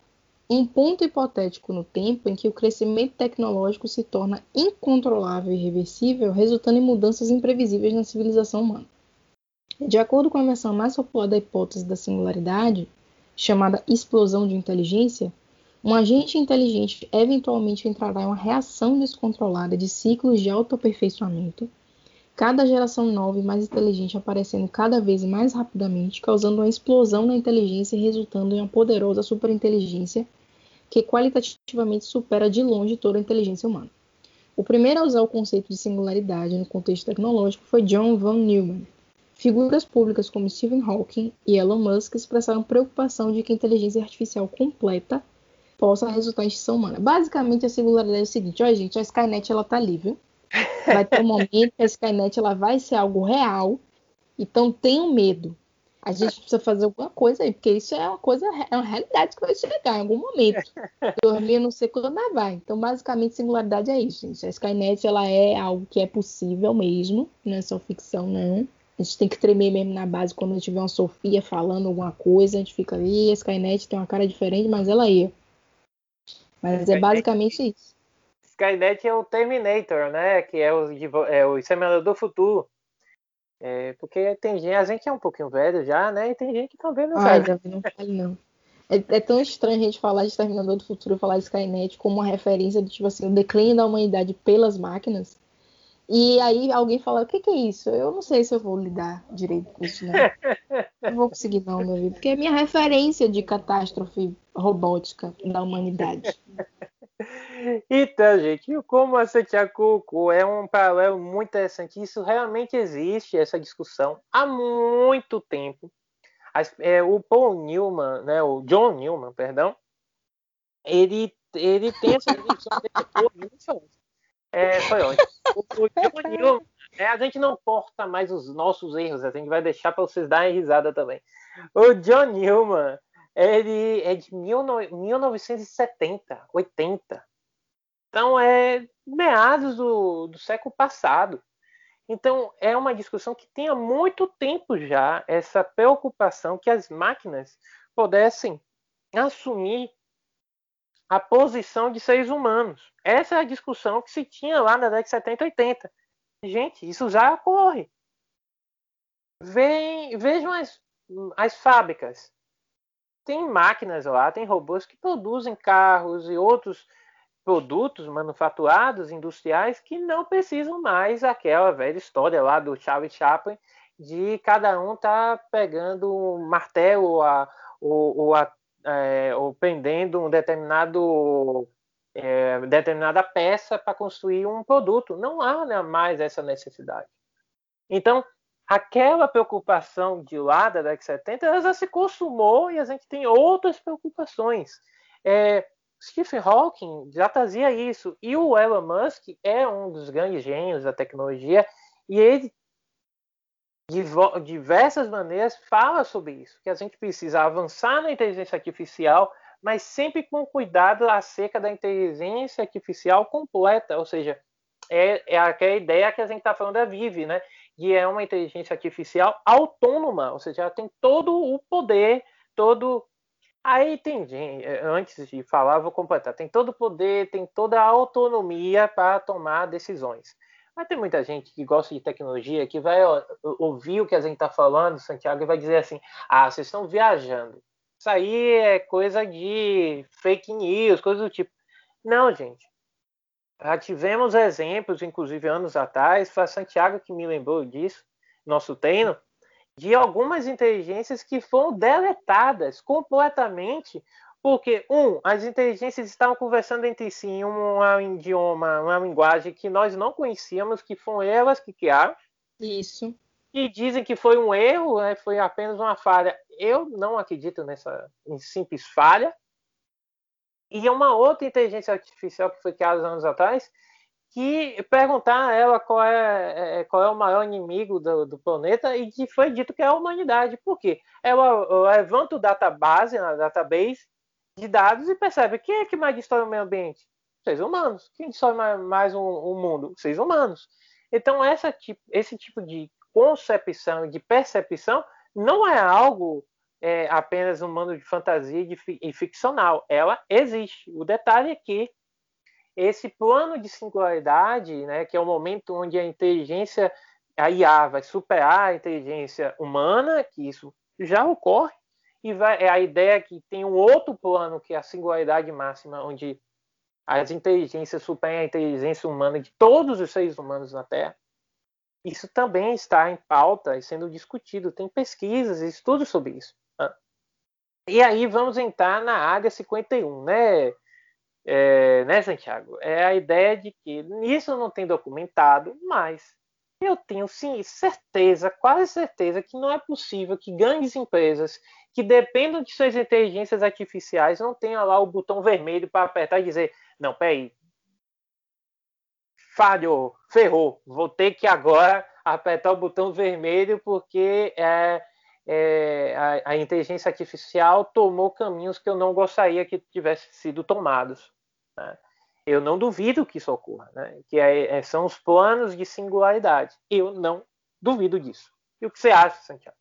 um ponto hipotético no tempo em que o crescimento tecnológico se torna incontrolável e irreversível, resultando em mudanças imprevisíveis na civilização humana. De acordo com a versão mais popular da hipótese da singularidade, chamada explosão de inteligência, um agente inteligente eventualmente entrará em uma reação descontrolada de ciclos de autoaperfeiçoamento, cada geração nova e mais inteligente aparecendo cada vez mais rapidamente, causando uma explosão na inteligência e resultando em uma poderosa superinteligência que qualitativamente supera de longe toda a inteligência humana. O primeiro a usar o conceito de singularidade no contexto tecnológico foi John von Neumann. Figuras públicas como Stephen Hawking e Elon Musk expressaram preocupação de que a inteligência artificial completa possa resultar em extinção humana. Basicamente, a singularidade é o seguinte: olha, gente, a Skynet ela tá livre. Vai ter um momento que a Skynet ela vai ser algo real. Então, tenham medo. A gente precisa fazer alguma coisa aí, porque isso é uma coisa, é uma realidade que vai chegar em algum momento. (laughs) Dormir não sei quando vai. Então, basicamente, singularidade é isso, gente. A Skynet ela é algo que é possível mesmo, não é só ficção, não. A gente tem que tremer mesmo na base quando vê uma Sofia falando alguma coisa, a gente fica ali, a Skynet tem uma cara diferente, mas ela é. Mas é basicamente isso. Skynet é o Terminator, né? Que é o, é o Exterminador do Futuro. É, porque tem gente, a gente é um pouquinho velho já, né? E tem gente que também não Ai. Não fale, não. É, é, tão estranho a gente falar de Exterminador do Futuro, falar de Skynet como uma referência do tipo assim, o declínio da humanidade pelas máquinas. E aí alguém fala, o que, que, é isso? Eu não sei se eu vou lidar direito com isso, não. não vou conseguir não, meu amigo. Porque é minha referência de catástrofe robótica da humanidade. (laughs) Então, gente, como a Santiago é um paralelo muito interessante. Isso realmente existe, essa discussão, há muito tempo. É, o Paul Newman, né, o John Newman, perdão, ele, ele tem essa (laughs) de é, foi ótimo. O, o John (laughs) Newman, é, a gente não corta mais os nossos erros, a gente vai deixar para vocês darem risada também. O John Newman, ele é de 1970, 80. Então é meados do, do século passado. Então é uma discussão que tem há muito tempo já essa preocupação que as máquinas pudessem assumir a posição de seres humanos. Essa é a discussão que se tinha lá na década de 70 e 80. Gente, isso já ocorre. vejam as, as fábricas. Tem máquinas lá, tem robôs que produzem carros e outros produtos manufaturados, industriais, que não precisam mais aquela velha história lá do Charlie Chaplin de cada um tá pegando um martelo a, ou, ou, a, é, ou prendendo um determinado é, determinada peça para construir um produto. Não há né, mais essa necessidade. Então, aquela preocupação de lá da década de 70, ela já se consumou e a gente tem outras preocupações. É, Stephen Hawking já trazia isso. E o Elon Musk é um dos grandes gênios da tecnologia e ele, de diversas maneiras, fala sobre isso, que a gente precisa avançar na inteligência artificial, mas sempre com cuidado acerca da inteligência artificial completa, ou seja, é, é aquela ideia que a gente está falando da Vive, né? E é uma inteligência artificial autônoma, ou seja, ela tem todo o poder, todo Aí tem gente, eh, antes de falar, vou completar. Tem todo o poder, tem toda a autonomia para tomar decisões. Mas tem muita gente que gosta de tecnologia que vai ouvir o que a gente está falando, Santiago, e vai dizer assim: ah, vocês estão viajando. Isso aí é coisa de fake news, coisa do tipo. Não, gente. Já tivemos exemplos, inclusive anos atrás, foi Santiago que me lembrou disso, nosso treino, de algumas inteligências que foram deletadas completamente porque, um, as inteligências estavam conversando entre si em um idioma, uma linguagem que nós não conhecíamos, que foram elas que criaram. Isso. E dizem que foi um erro, né, foi apenas uma falha. Eu não acredito nessa simples falha. E uma outra inteligência artificial que foi criada anos atrás, que perguntar a ela qual é, é, é, qual é o maior inimigo do, do, planeta e que foi dito que é a humanidade. Por quê? Ela levanta o database, a database de dados e percebe quem é que mais destrói o meio ambiente? Seres humanos. Quem destrói mais, mais o, o, mundo? Seres humanos. Então, essa, esse tipo de concepção e de percepção não é algo é, apenas um de fantasia e ficcional. Ela existe. O detalhe é que esse plano de singularidade, né, que é o momento onde a inteligência, a IA vai superar a inteligência humana, que isso já ocorre, e vai, é a ideia que tem um outro plano, que é a singularidade máxima, onde as inteligências superam a inteligência humana de todos os seres humanos na Terra. Isso também está em pauta e sendo discutido. Tem pesquisas e estudos sobre isso. Né? E aí vamos entrar na área 51, né? É, né, Santiago? É a ideia de que isso não tem documentado, mas eu tenho sim certeza, quase certeza, que não é possível que grandes empresas que dependam de suas inteligências artificiais não tenham lá o botão vermelho para apertar e dizer: não, peraí, falhou, ferrou, vou ter que agora apertar o botão vermelho porque é, é, a, a, inteligência artificial tomou caminhos que eu não gostaria que tivessem sido tomados. Né? Eu não duvido que isso ocorra, né? que é, é, são os planos de singularidade. Eu não duvido disso. E o que você acha, Santiago?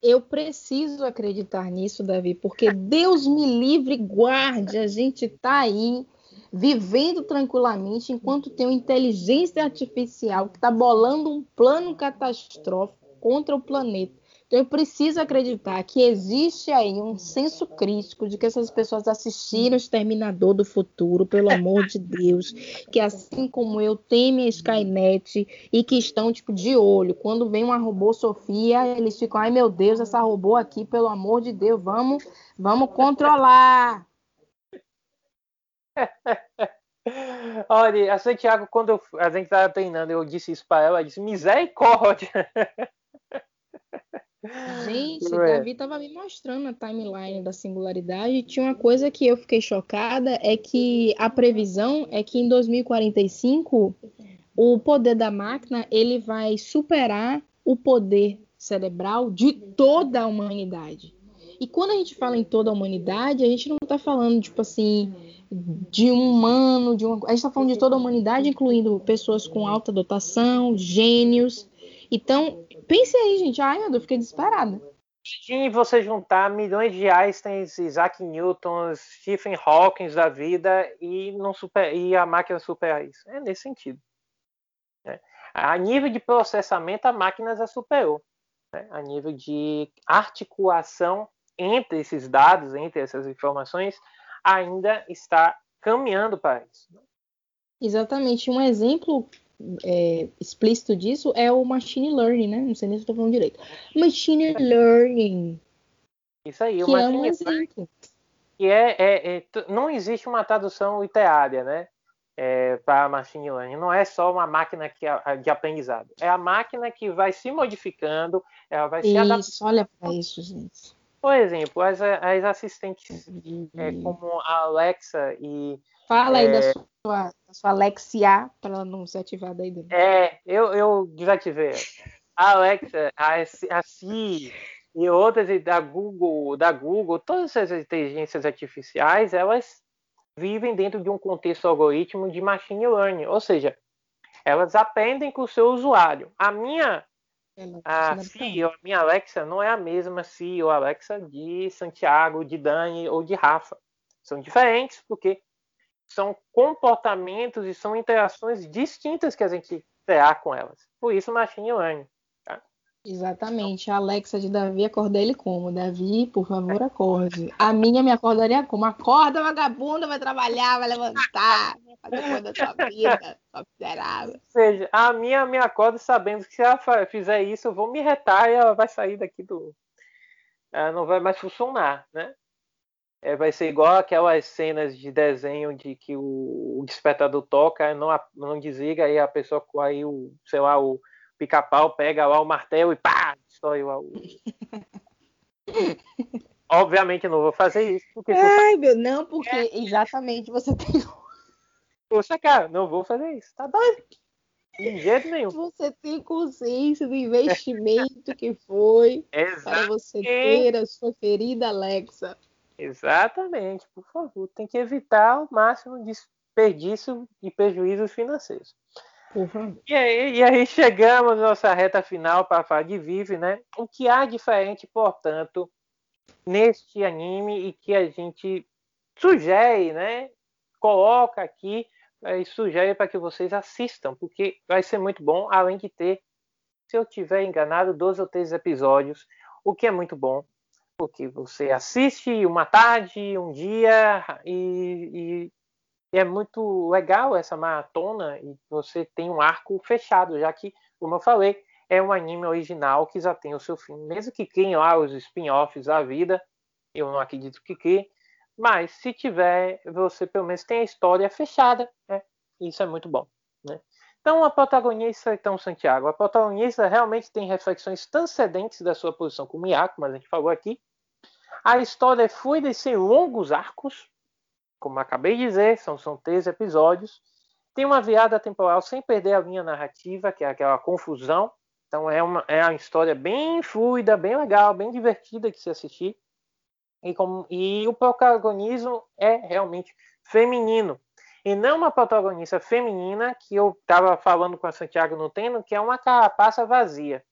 Eu preciso acreditar nisso, Davi, porque Deus me livre e guarde. A gente está aí vivendo tranquilamente enquanto tem uma inteligência artificial que está bolando um plano catastrófico contra o planeta. Eu preciso acreditar que existe aí um senso crítico de que essas pessoas assistiram Exterminador do Futuro, pelo amor de Deus, que assim como eu temem Skynet e que estão tipo de olho. Quando vem uma robô Sofia, eles ficam, ai meu Deus, essa robô aqui, pelo amor de Deus, vamos, vamos controlar. (laughs) Olha, a Santiago, quando a gente estava treinando, eu disse isso para ela, ela disse misericórdia. Gente, Davi estava me mostrando a timeline da singularidade. E tinha uma coisa que eu fiquei chocada: é que a previsão é que em 2045 o poder da máquina ele vai superar o poder cerebral de toda a humanidade. E quando a gente fala em toda a humanidade, a gente não está falando, tipo assim, de um humano, de uma... a gente está falando de toda a humanidade, incluindo pessoas com alta dotação, gênios. Então, pense aí, gente. Ai, meu Deus, fiquei desesperada. E você juntar milhões de Einsteins, Isaac Newton, Stephen Hawking da vida e, não super, e a máquina superar isso. É nesse sentido. É. A nível de processamento, a máquina já superou. Né? A nível de articulação entre esses dados, entre essas informações, ainda está caminhando para isso. Né? Exatamente. Um exemplo é, explícito disso é o machine learning, né? Não sei nem se estou falando direito. Machine learning. Isso aí, o que machine é um exemplo. Que é, é, é, não existe uma tradução literária, né? É, para machine learning. Não é só uma máquina que, de aprendizado. É a máquina que vai se modificando, ela vai isso, se adaptando. Olha para isso, gente. Por exemplo, as, as assistentes é, como a Alexa e. Fala aí da é, sua, da sua Alexia, para ela não ser ativada aí dentro. É, eu, eu desativei. A Alexa, a, a Siri e outras da Google, da Google, todas essas inteligências artificiais, elas vivem dentro de um contexto algoritmo de machine learning, ou seja, elas aprendem com o seu usuário. A minha a CEO, a minha Alexa, não é a mesma CEO Alexa de Santiago, de Dani ou de Rafa. São diferentes porque são comportamentos e são interações distintas que a gente terá com elas. Por isso, machine learning. Exatamente. A Alexa de Davi acorda ele como? Davi, por favor, acorde. A minha me acordaria como? Acorda, vagabunda, vai trabalhar, vai levantar, vai fazer coisa da sua vida, sua miserável. Ou seja, a minha me acorda sabendo que se ela fizer isso, eu vou me retar e ela vai sair daqui do. Ela não vai mais funcionar, né? É, vai ser igual aquelas cenas de desenho de que o, o despertador toca, não, não desliga, aí a pessoa, aí o, sei lá, o pica-pau pega lá o martelo e pá, destrói o. (laughs) Obviamente eu não vou fazer isso. Porque Ai, meu, não, porque é. exatamente você tem. Poxa, cara, não vou fazer isso. Tá doido? De jeito nenhum. Você tem consciência do investimento que foi (laughs) para você ter a sua querida Alexa. Exatamente, por favor. Tem que evitar o máximo de desperdício e prejuízos financeiros. Uhum. E, aí, e aí chegamos à nossa reta final para falar de Vive, né? O que há diferente, portanto, neste anime e que a gente sugere, né? Coloca aqui e sugere para que vocês assistam, porque vai ser muito bom, além de ter, se eu tiver enganado, 12 ou 13 episódios, o que é muito bom, porque você assiste uma tarde, um dia e, e é muito legal essa maratona e você tem um arco fechado, já que, como eu falei, é um anime original que já tem o seu fim. Mesmo que criem lá os spin-offs da vida, eu não acredito que crie, mas se tiver, você pelo menos tem a história fechada, né? Isso é muito bom, né? Então, a protagonista, então, Santiago, a protagonista realmente tem reflexões transcendentes da sua posição como Miyako, mas a gente falou aqui. A história é fluida e sem longos arcos, como acabei de dizer, são, são três episódios. Tem uma viada temporal sem perder a linha narrativa, que é aquela confusão. Então é uma, é uma história bem fluida, bem legal, bem divertida de se assistir. E, como, e o protagonismo é realmente feminino. E não uma protagonista feminina que eu estava falando com a Santiago no treino, que é uma carapaça vazia.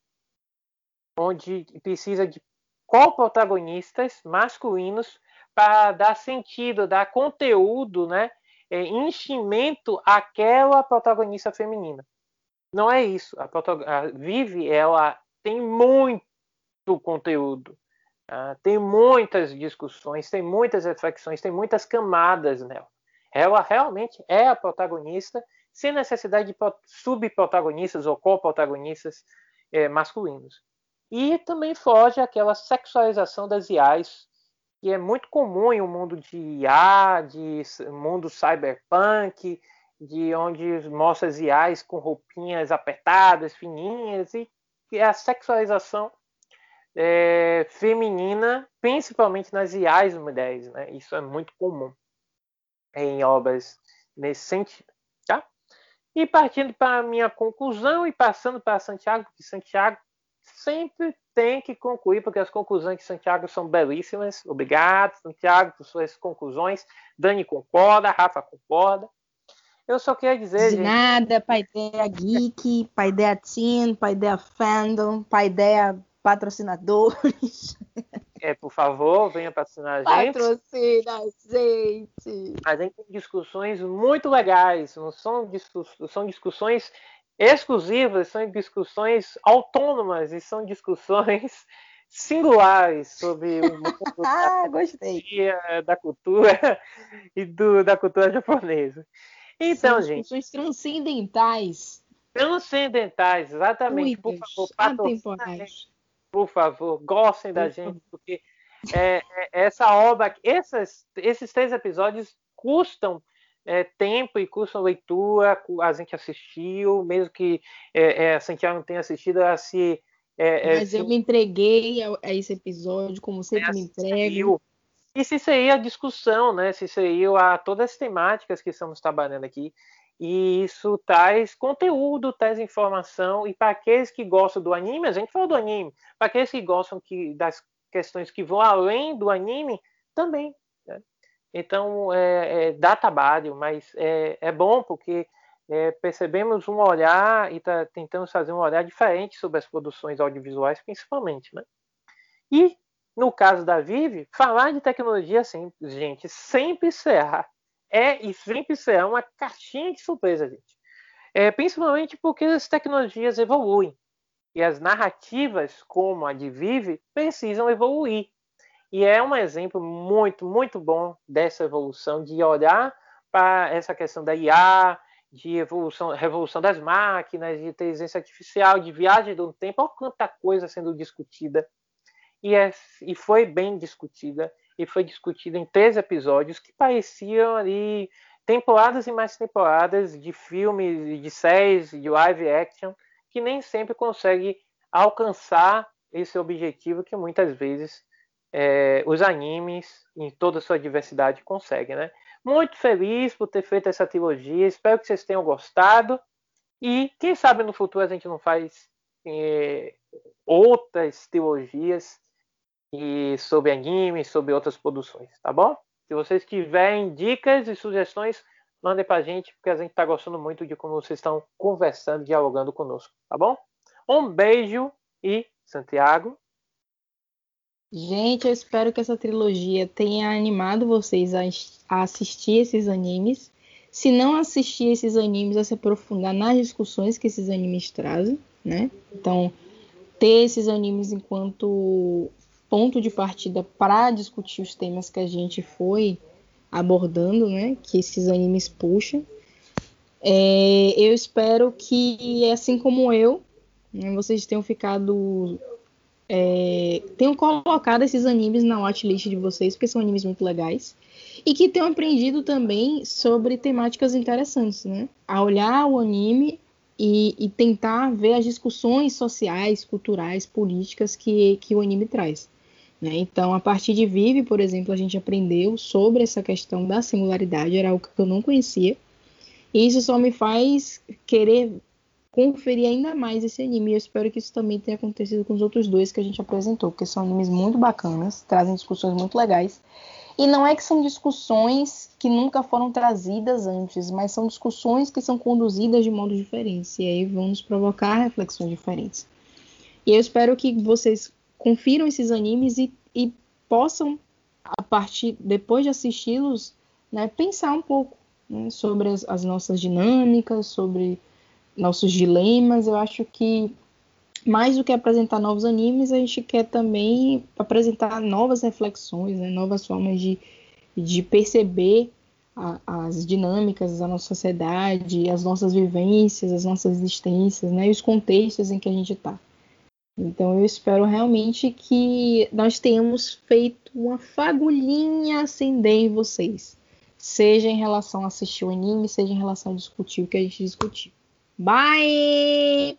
Onde precisa de co-protagonistas masculinos para dar sentido, dar conteúdo, né, é, enchimento àquela protagonista feminina. Não é isso. A, a Vive, ela tem muito conteúdo, uh, tem muitas discussões, tem muitas reflexões, tem muitas camadas nela. Ela realmente é a protagonista, sem necessidade de subprotagonistas ou co-protagonistas é, masculinos. E também foge aquela sexualização das IAs que é muito comum em um mundo de IA, de mundo cyberpunk, de onde mostra as IAs com roupinhas apertadas, fininhas, e é a sexualização é, feminina, principalmente nas IAs mulheres. Né? Isso é muito comum em obras nesse sentido. Tá? E partindo para a minha conclusão e passando para Santiago, porque Santiago sempre tem que concluir, porque as conclusões de Santiago são belíssimas. Obrigado, Santiago, por suas conclusões. Dani concorda, Rafa concorda. Eu só queria dizer. De gente... nada, Paideia Geek, Paideia Teen, Paideia Fandom, Paideia Patrocinadores. (laughs) É, por favor, venha patrocinar a gente. Patrocina a gente. A gente tem discussões muito legais, não são, são discussões exclusivas, são discussões autônomas e são discussões (laughs) singulares sobre o mundo (laughs) ah, da, da cultura (laughs) e do, da cultura japonesa. Então, São gente. Discussões transcendentais. Transcendentais, exatamente. por favor, atemporais. Por favor, gostem da gente, porque é, é, essa obra, essas, esses três episódios custam é, tempo e custam leitura, a gente assistiu, mesmo que é, é, a Santiago não tenha assistido, ela se. É, Mas eu me entreguei a, a, esse episódio, como sempre me entrego. E se seria a discussão, né? Se seria a todas as temáticas que estamos trabalhando aqui. E isso traz conteúdo, traz informação. E para aqueles que gostam do anime, a gente falou do anime. Para aqueles que gostam que, das questões que vão além do anime, também. Então, é, é, dá trabalho, mas é, é bom porque é, percebemos um olhar e está tentando fazer um olhar diferente sobre as produções audiovisuais, principalmente. Né? E no caso da Vive, falar de tecnologia, assim, gente, sempre será, é e sempre será uma caixinha de surpresa, gente. É, principalmente porque as tecnologias evoluem e as narrativas, como a de Vive, precisam evoluir. E é um exemplo muito, muito bom dessa evolução, de olhar para essa questão da IA, de evolução, revolução das máquinas, de inteligência artificial, de viagem do tempo, olha quanta coisa sendo discutida. E, é, e foi bem discutida, e foi discutida em três episódios que pareciam ali temporadas e mais temporadas de filmes, de séries, de live action, que nem sempre consegue alcançar esse objetivo que muitas vezes é, os animes, em toda a sua diversidade, conseguem. Né? Muito feliz por ter feito essa trilogia, espero que vocês tenham gostado. E quem sabe no futuro a gente não faz é, outras trilogias e sobre anime, sobre outras produções, tá bom? Se vocês tiverem dicas e sugestões, mandem pra gente, porque a gente tá gostando muito de como vocês estão conversando, dialogando conosco, tá bom? Um beijo e Santiago. Gente, eu espero que essa trilogia tenha animado vocês a, a assistir esses animes. Se não assistir esses animes, a se aprofundar nas discussões que esses animes trazem, né? Então, ter esses animes enquanto ponto de partida para discutir os temas que a gente foi abordando, né? Que esses animes puxam. É, eu espero que, assim como eu, né, vocês tenham ficado. É, tenham colocado esses animes na watchlist de vocês, porque são animes muito legais. E que tenham aprendido também sobre temáticas interessantes, né? A olhar o anime e, e tentar ver as discussões sociais, culturais, políticas que, que o anime traz. Né? Então, a partir de Vive, por exemplo, a gente aprendeu sobre essa questão da singularidade, era algo que eu não conhecia. E isso só me faz querer conferir ainda mais esse anime. Eu espero que isso também tenha acontecido com os outros dois que a gente apresentou, porque são animes muito bacanas, trazem discussões muito legais. E não é que são discussões que nunca foram trazidas antes, mas são discussões que são conduzidas de modo diferente. E aí vão nos provocar reflexões diferentes. E eu espero que vocês confiram esses animes e, e possam, a partir, depois de assisti-los, né, pensar um pouco né, sobre as, as nossas dinâmicas, sobre nossos dilemas. Eu acho que mais do que apresentar novos animes, a gente quer também apresentar novas reflexões, né, novas formas de, de perceber a, as dinâmicas da nossa sociedade, as nossas vivências, as nossas existências, né, e os contextos em que a gente está. Então eu espero realmente que nós tenhamos feito uma fagulhinha acender em vocês. Seja em relação a assistir o anime, seja em relação a discutir o que a gente discutiu. Bye!